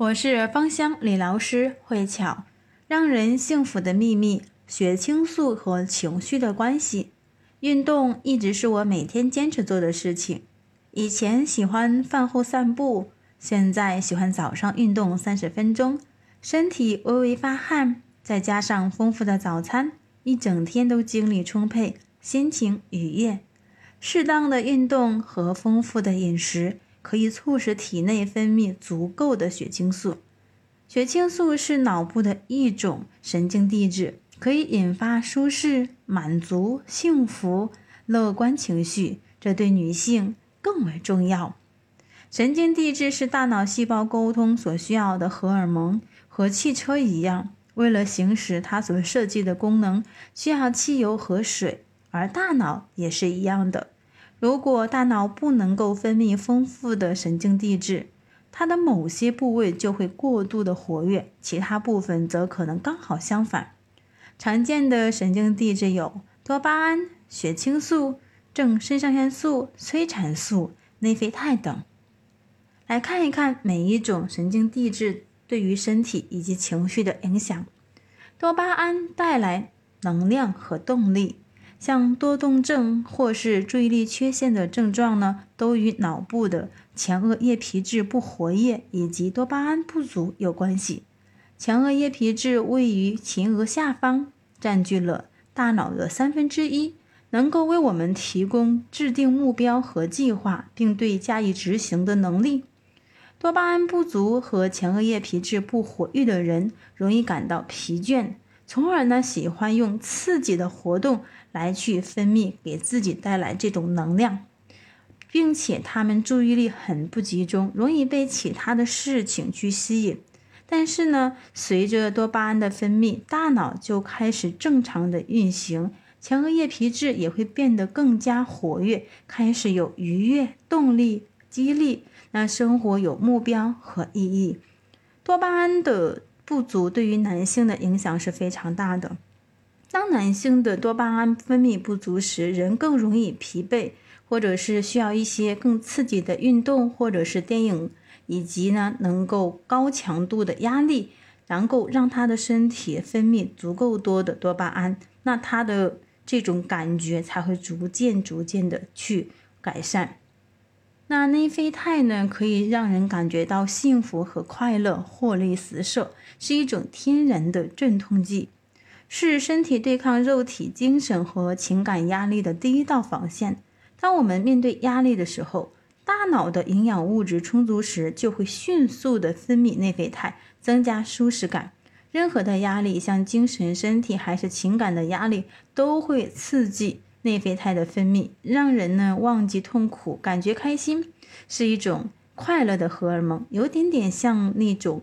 我是芳香理疗师慧巧，让人幸福的秘密：血清素和情绪的关系。运动一直是我每天坚持做的事情。以前喜欢饭后散步，现在喜欢早上运动三十分钟，身体微微发汗，再加上丰富的早餐，一整天都精力充沛，心情愉悦。适当的运动和丰富的饮食。可以促使体内分泌足够的血清素。血清素是脑部的一种神经递质，可以引发舒适、满足、幸福、乐观情绪，这对女性更为重要。神经递质是大脑细胞沟通所需要的荷尔蒙，和汽车一样，为了行使它所设计的功能，需要汽油和水，而大脑也是一样的。如果大脑不能够分泌丰富的神经递质，它的某些部位就会过度的活跃，其他部分则可能刚好相反。常见的神经递质有多巴胺、血清素、正肾上腺素、催产素、内啡肽等。来看一看每一种神经递质对于身体以及情绪的影响。多巴胺带来能量和动力。像多动症或是注意力缺陷的症状呢，都与脑部的前额叶皮质不活跃以及多巴胺不足有关系。前额叶皮质位于前额下方，占据了大脑的三分之一，能够为我们提供制定目标和计划，并对加以执行的能力。多巴胺不足和前额叶皮质不活跃的人，容易感到疲倦。从而呢，喜欢用刺激的活动来去分泌，给自己带来这种能量，并且他们注意力很不集中，容易被其他的事情去吸引。但是呢，随着多巴胺的分泌，大脑就开始正常的运行，前额叶皮质也会变得更加活跃，开始有愉悦、动力、激励，那生活有目标和意义。多巴胺的。不足对于男性的影响是非常大的。当男性的多巴胺分泌不足时，人更容易疲惫，或者是需要一些更刺激的运动，或者是电影，以及呢能够高强度的压力，能够让他的身体分泌足够多的多巴胺，那他的这种感觉才会逐渐逐渐的去改善。那内啡肽呢，可以让人感觉到幸福和快乐，活力四射，是一种天然的镇痛剂，是身体对抗肉体、精神和情感压力的第一道防线。当我们面对压力的时候，大脑的营养物质充足时，就会迅速的分泌内啡肽，增加舒适感。任何的压力，像精神、身体还是情感的压力，都会刺激。内啡肽的分泌让人呢忘记痛苦，感觉开心，是一种快乐的荷尔蒙，有点点像那种，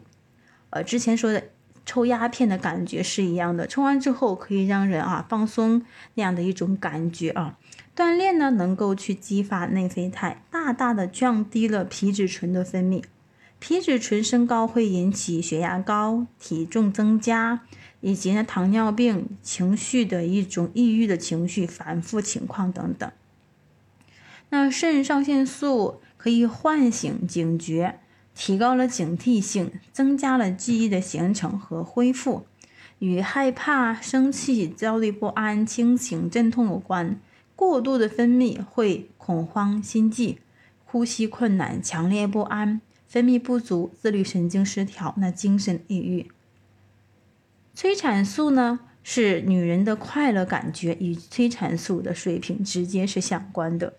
呃，之前说的抽鸦片的感觉是一样的。抽完之后可以让人啊放松那样的一种感觉啊。锻炼呢能够去激发内啡肽，大大的降低了皮质醇的分泌。皮质醇升高会引起血压高、体重增加，以及呢糖尿病、情绪的一种抑郁的情绪反复情况等等。那肾上腺素可以唤醒警觉，提高了警惕性，增加了记忆的形成和恢复，与害怕、生气、焦虑不安、清醒、阵痛有关。过度的分泌会恐慌、心悸、呼吸困难、强烈不安。分泌不足，自律神经失调，那精神抑郁。催产素呢，是女人的快乐感觉与催产素的水平直接是相关的。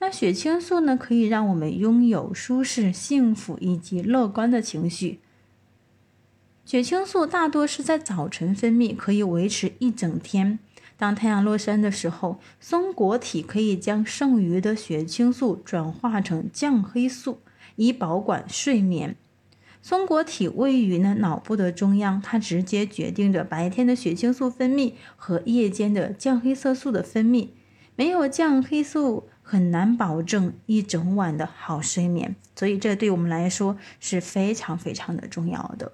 那血清素呢，可以让我们拥有舒适、幸福以及乐观的情绪。血清素大多是在早晨分泌，可以维持一整天。当太阳落山的时候，松果体可以将剩余的血清素转化成降黑素。以保管睡眠，松果体位于呢脑部的中央，它直接决定着白天的血清素分泌和夜间的降黑色素的分泌。没有降黑素，很难保证一整晚的好睡眠，所以这对我们来说是非常非常的重要的。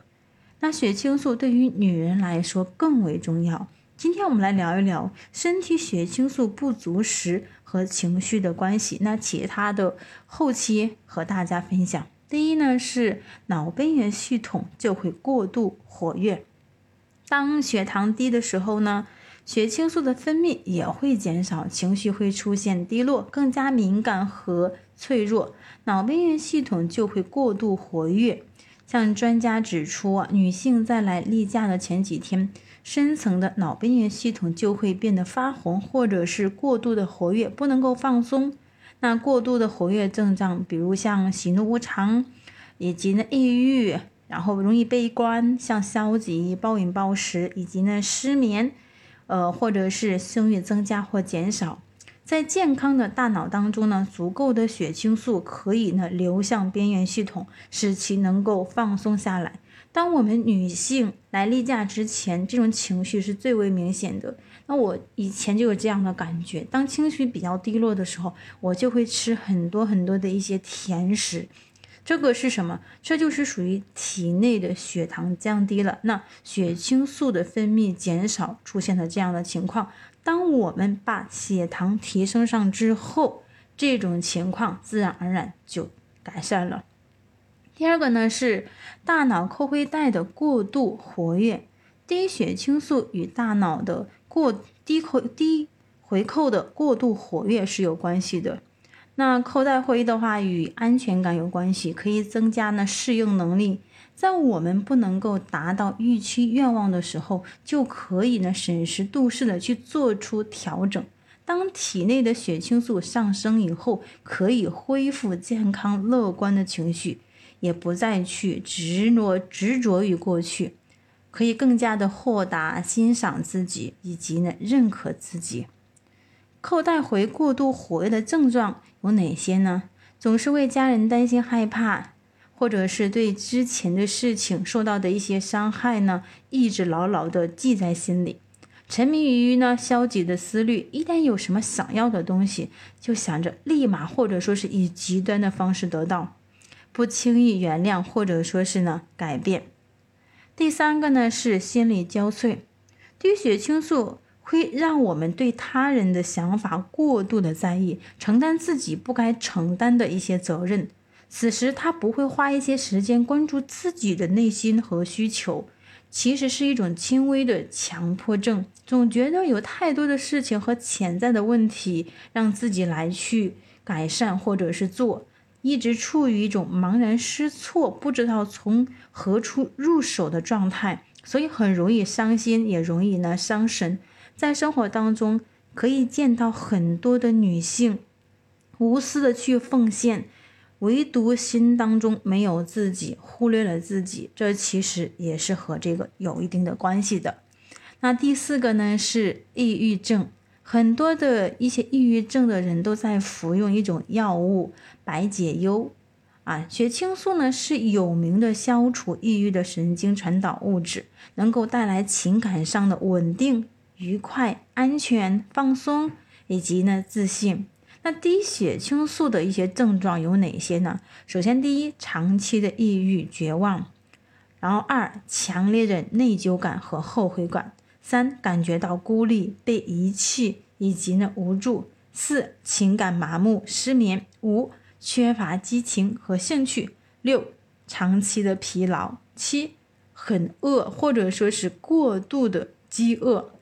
那血清素对于女人来说更为重要。今天我们来聊一聊身体血清素不足时和情绪的关系。那其他的后期和大家分享。第一呢是脑边缘系统就会过度活跃，当血糖低的时候呢，血清素的分泌也会减少，情绪会出现低落，更加敏感和脆弱，脑边缘系统就会过度活跃。像专家指出，女性在来例假的前几天，深层的脑边缘系统就会变得发红，或者是过度的活跃，不能够放松。那过度的活跃症状，比如像喜怒无常，以及呢抑郁，然后容易悲观，像消极、暴饮暴食，以及呢失眠，呃，或者是性欲增加或减少。在健康的大脑当中呢，足够的血清素可以呢流向边缘系统，使其能够放松下来。当我们女性来例假之前，这种情绪是最为明显的。那我以前就有这样的感觉，当情绪比较低落的时候，我就会吃很多很多的一些甜食。这个是什么？这就是属于体内的血糖降低了，那血清素的分泌减少，出现了这样的情况。当我们把血糖提升上之后，这种情况自然而然就改善了。第二个呢是大脑扣回带的过度活跃，低血清素与大脑的。过低扣低回扣的过度活跃是有关系的。那扣带回的话与安全感有关系，可以增加呢适应能力。在我们不能够达到预期愿望的时候，就可以呢审时度势的去做出调整。当体内的血清素上升以后，可以恢复健康乐观的情绪，也不再去执着执着于过去。可以更加的豁达，欣赏自己，以及呢认可自己。扣带回过度活跃的症状有哪些呢？总是为家人担心害怕，或者是对之前的事情受到的一些伤害呢，一直牢牢的记在心里。沉迷于呢消极的思虑，一旦有什么想要的东西，就想着立马或者说是以极端的方式得到，不轻易原谅或者说是呢改变。第三个呢是心力交瘁，低血清素会让我们对他人的想法过度的在意，承担自己不该承担的一些责任。此时他不会花一些时间关注自己的内心和需求，其实是一种轻微的强迫症，总觉得有太多的事情和潜在的问题让自己来去改善或者是做。一直处于一种茫然失措、不知道从何处入手的状态，所以很容易伤心，也容易呢伤神。在生活当中，可以见到很多的女性无私的去奉献，唯独心当中没有自己，忽略了自己。这其实也是和这个有一定的关系的。那第四个呢是抑郁症。很多的一些抑郁症的人都在服用一种药物白解忧，啊，血清素呢是有名的消除抑郁的神经传导物质，能够带来情感上的稳定、愉快、安全、放松以及呢自信。那低血清素的一些症状有哪些呢？首先，第一，长期的抑郁、绝望；然后二，强烈的内疚感和后悔感。三、感觉到孤立、被遗弃以及呢无助；四、情感麻木、失眠；五、缺乏激情和兴趣；六、长期的疲劳；七、很饿或者说是过度的饥饿。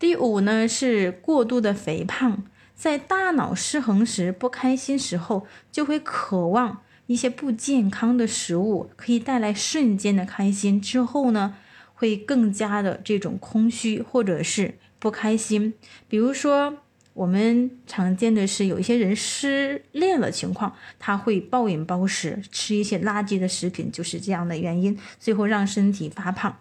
第五呢是过度的肥胖，在大脑失衡时、不开心时候，就会渴望一些不健康的食物，可以带来瞬间的开心。之后呢？会更加的这种空虚或者是不开心，比如说我们常见的是有一些人失恋了情况，他会暴饮暴食，吃一些垃圾的食品，就是这样的原因，最后让身体发胖。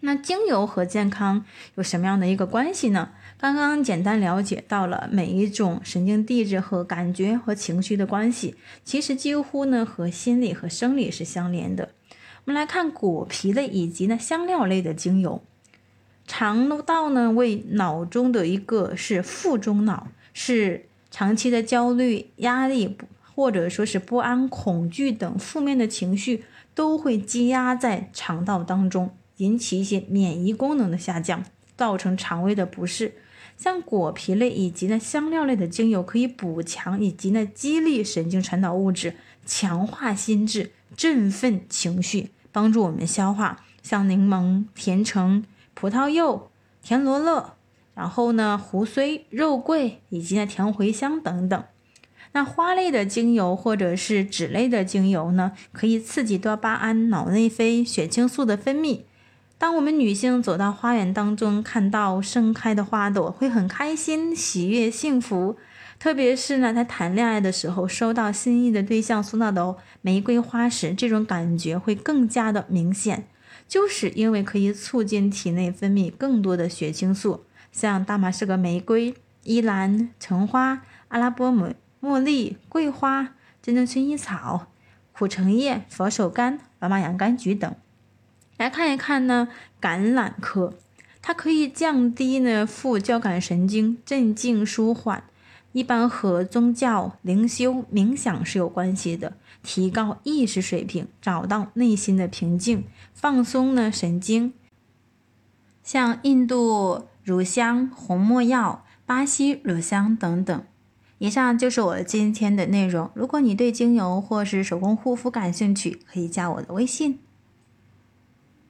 那精油和健康有什么样的一个关系呢？刚刚简单了解到了每一种神经递质和感觉和情绪的关系，其实几乎呢和心理和生理是相连的。我们来看果皮类以及呢香料类的精油。肠道呢为脑中的一个是腹中脑，是长期的焦虑、压力或者说是不安、恐惧等负面的情绪都会积压在肠道当中，引起一些免疫功能的下降，造成肠胃的不适。像果皮类以及呢香料类的精油可以补强以及呢激励神经传导物质。强化心智、振奋情绪，帮助我们消化。像柠檬、甜橙、葡萄柚、田螺乐，然后呢，胡荽、肉桂以及呢甜茴香等等。那花类的精油或者是脂类的精油呢，可以刺激多巴胺、脑内啡、血清素的分泌。当我们女性走到花园当中，看到盛开的花朵，会很开心、喜悦、幸福。特别是呢，在谈恋爱的时候，收到心仪的对象送到的玫瑰花时，这种感觉会更加的明显。就是因为可以促进体内分泌更多的血清素，像大马士革玫瑰、依兰、橙花、阿拉伯茉茉莉、桂花、真正薰衣草、苦橙叶、佛手柑、罗马洋甘菊等。来看一看呢，橄榄科，它可以降低呢副交感神经，镇静舒缓。一般和宗教、灵修、冥想是有关系的，提高意识水平，找到内心的平静，放松呢神经。像印度乳香、红没药、巴西乳香等等。以上就是我今天的内容。如果你对精油或是手工护肤感兴趣，可以加我的微信。